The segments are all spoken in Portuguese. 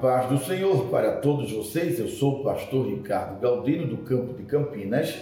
paz do Senhor para todos vocês. Eu sou o pastor Ricardo Galdino do campo de Campinas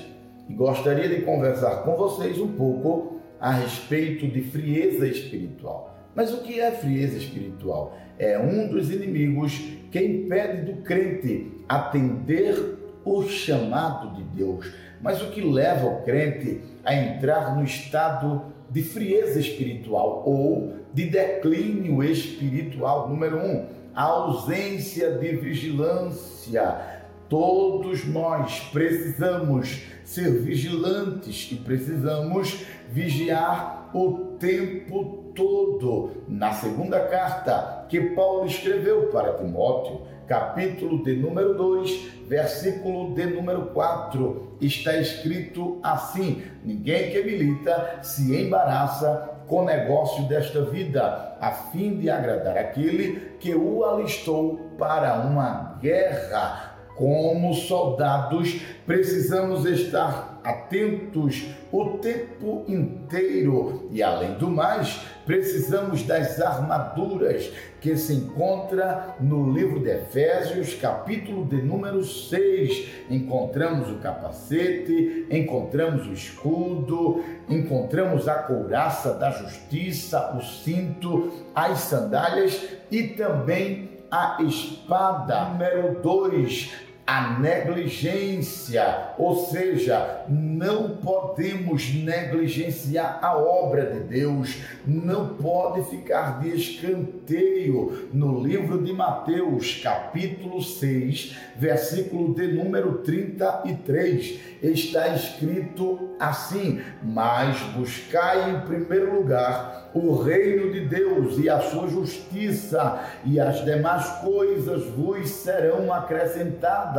e gostaria de conversar com vocês um pouco a respeito de frieza espiritual. Mas o que é frieza espiritual? É um dos inimigos que impede do crente atender o chamado de Deus. Mas o que leva o crente a entrar no estado de frieza espiritual ou de declínio espiritual? Número um, a ausência de vigilância. Todos nós precisamos ser vigilantes e precisamos vigiar o tempo todo. Na segunda carta que Paulo escreveu para Timóteo, capítulo de número 2, versículo de número 4, está escrito assim: Ninguém que milita se embaraça com o negócio desta vida, a fim de agradar aquele que o alistou para uma guerra. Como soldados, precisamos estar atentos o tempo inteiro e, além do mais, precisamos das armaduras que se encontra no livro de Efésios, capítulo de número 6. Encontramos o capacete, encontramos o escudo, encontramos a couraça da justiça, o cinto, as sandálias e também a espada. Número 2, a negligência, ou seja, não podemos negligenciar a obra de Deus, não pode ficar de escanteio. No livro de Mateus, capítulo 6, versículo de número 33, está escrito assim: Mas buscai em primeiro lugar o reino de Deus e a sua justiça, e as demais coisas vos serão acrescentadas.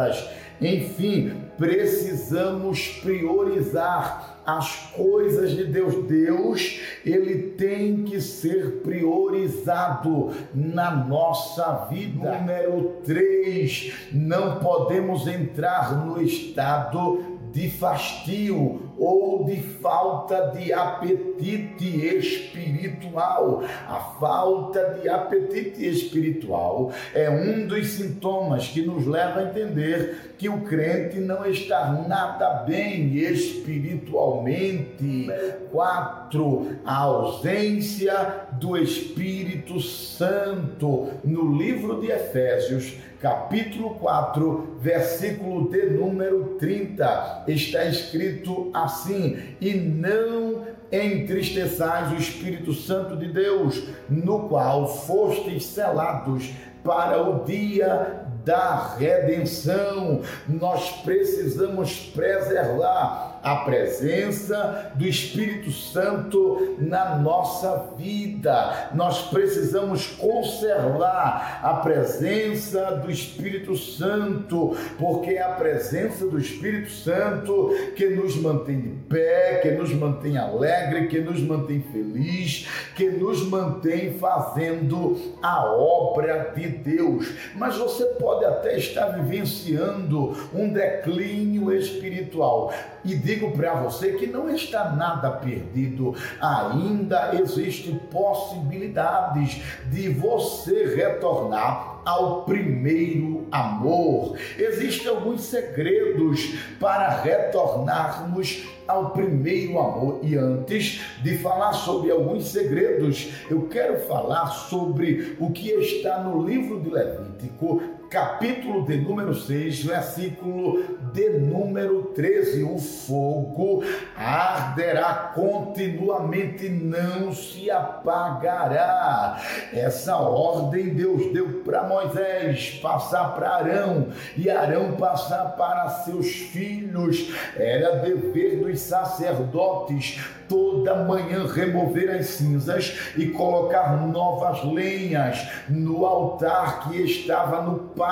Enfim, precisamos priorizar as coisas de Deus. Deus, ele tem que ser priorizado na nossa vida. Número 3, não podemos entrar no estado de fastio ou de falta de apetite espiritual. A falta de apetite espiritual é um dos sintomas que nos leva a entender que o crente não está nada bem espiritualmente. Quatro, a ausência do Espírito Santo. No livro de Efésios, capítulo 4, versículo de número 30, está escrito assim: E não entristeçais o Espírito Santo de Deus, no qual fostes selados para o dia da redenção. Nós precisamos preservar a presença do Espírito Santo na nossa vida. Nós precisamos conservar a presença do Espírito Santo, porque é a presença do Espírito Santo que nos mantém de pé, que nos mantém alegre, que nos mantém feliz, que nos mantém fazendo a obra de Deus. Mas você pode até estar vivenciando um declínio espiritual e digo para você que não está nada perdido, ainda existem possibilidades de você retornar ao primeiro amor. Existem alguns segredos para retornarmos ao primeiro amor. E antes de falar sobre alguns segredos, eu quero falar sobre o que está no livro de Levítico, capítulo de número 6, versículo de número 13. O fogo arderá continuamente, não se apagará. Essa ordem Deus deu para Moisés passar para Arão e Arão passar para seus filhos. Era dever dos sacerdotes toda manhã remover as cinzas e colocar novas lenhas no altar que estava no pátio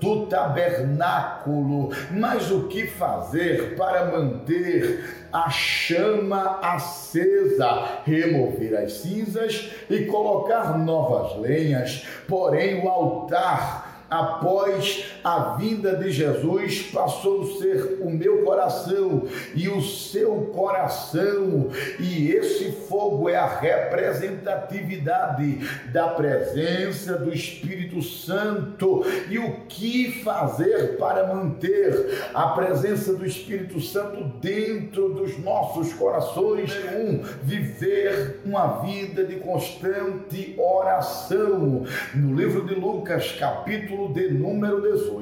do tabernáculo. Mas o que fazer para manter a chama acesa, remover as cinzas e colocar novas lenhas? Porém, o altar após a vinda de Jesus passou a ser o meu coração e o seu coração, e esse fogo é a representatividade da presença do Espírito Santo. E o que fazer para manter a presença do Espírito Santo dentro dos nossos corações? Um, viver uma vida de constante oração. No livro de Lucas, capítulo de número 18,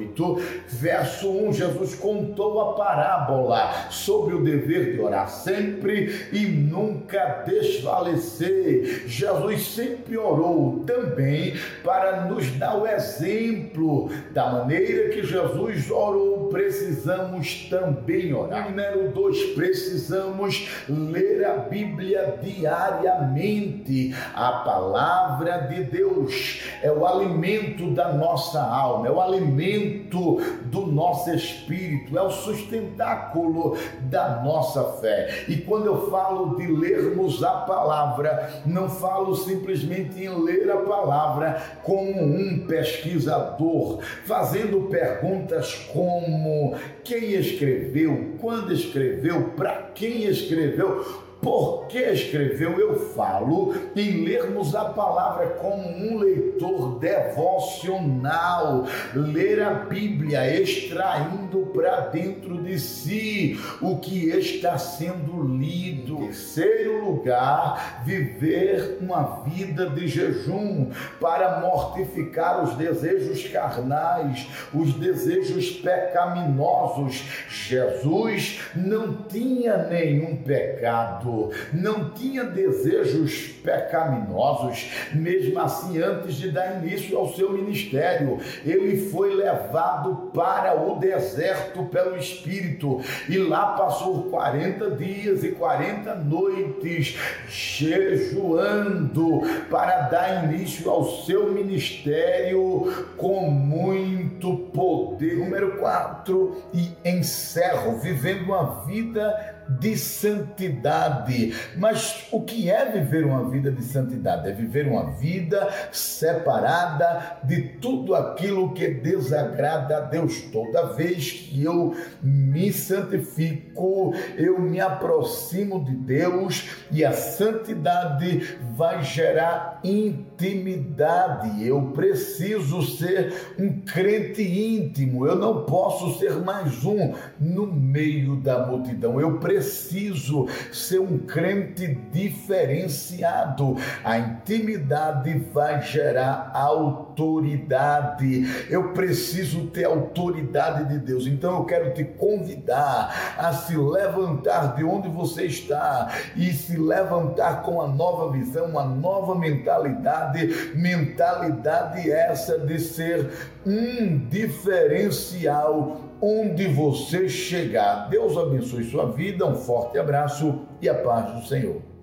verso 1, Jesus contou a parábola sobre o dever de orar sempre e nunca desfalecer. Jesus sempre orou também para nos dar o exemplo da maneira que Jesus orou. Precisamos também orar. Número 2, precisamos ler a Bíblia diariamente. A palavra de Deus é o alimento da nossa alma, é o alimento do nosso espírito, é o sustentáculo da nossa fé. E quando eu falo de lermos a palavra, não falo simplesmente em ler a palavra como um pesquisador, fazendo perguntas como quem escreveu, quando escreveu, para quem escreveu, porque escreveu, eu falo, em lermos a palavra como um leitor devocional, ler a Bíblia extraindo para dentro de si o que está sendo lido. Em terceiro lugar, viver uma vida de jejum para mortificar os desejos carnais, os desejos pecaminosos. Jesus não tinha nenhum não tinha desejos pecaminosos, mesmo assim, antes de dar início ao seu ministério, ele foi levado para o deserto pelo Espírito e lá passou 40 dias e 40 noites jejuando para dar início ao seu ministério com muito poder. Número 4, e encerro vivendo uma vida de santidade. Mas o que é viver uma vida de santidade? É viver uma vida separada de tudo aquilo que desagrada a Deus. Toda vez que eu me santifico, eu me aproximo de Deus e a santidade vai gerar intimidade. Eu preciso ser um crente íntimo. Eu não posso ser mais um no meio da multidão. Eu preciso preciso ser um crente diferenciado. A intimidade vai gerar autoridade. Eu preciso ter autoridade de Deus. Então eu quero te convidar a se levantar de onde você está e se levantar com uma nova visão, uma nova mentalidade. Mentalidade essa de ser um diferencial onde você chegar. Deus abençoe sua vida, um forte abraço e a paz do Senhor.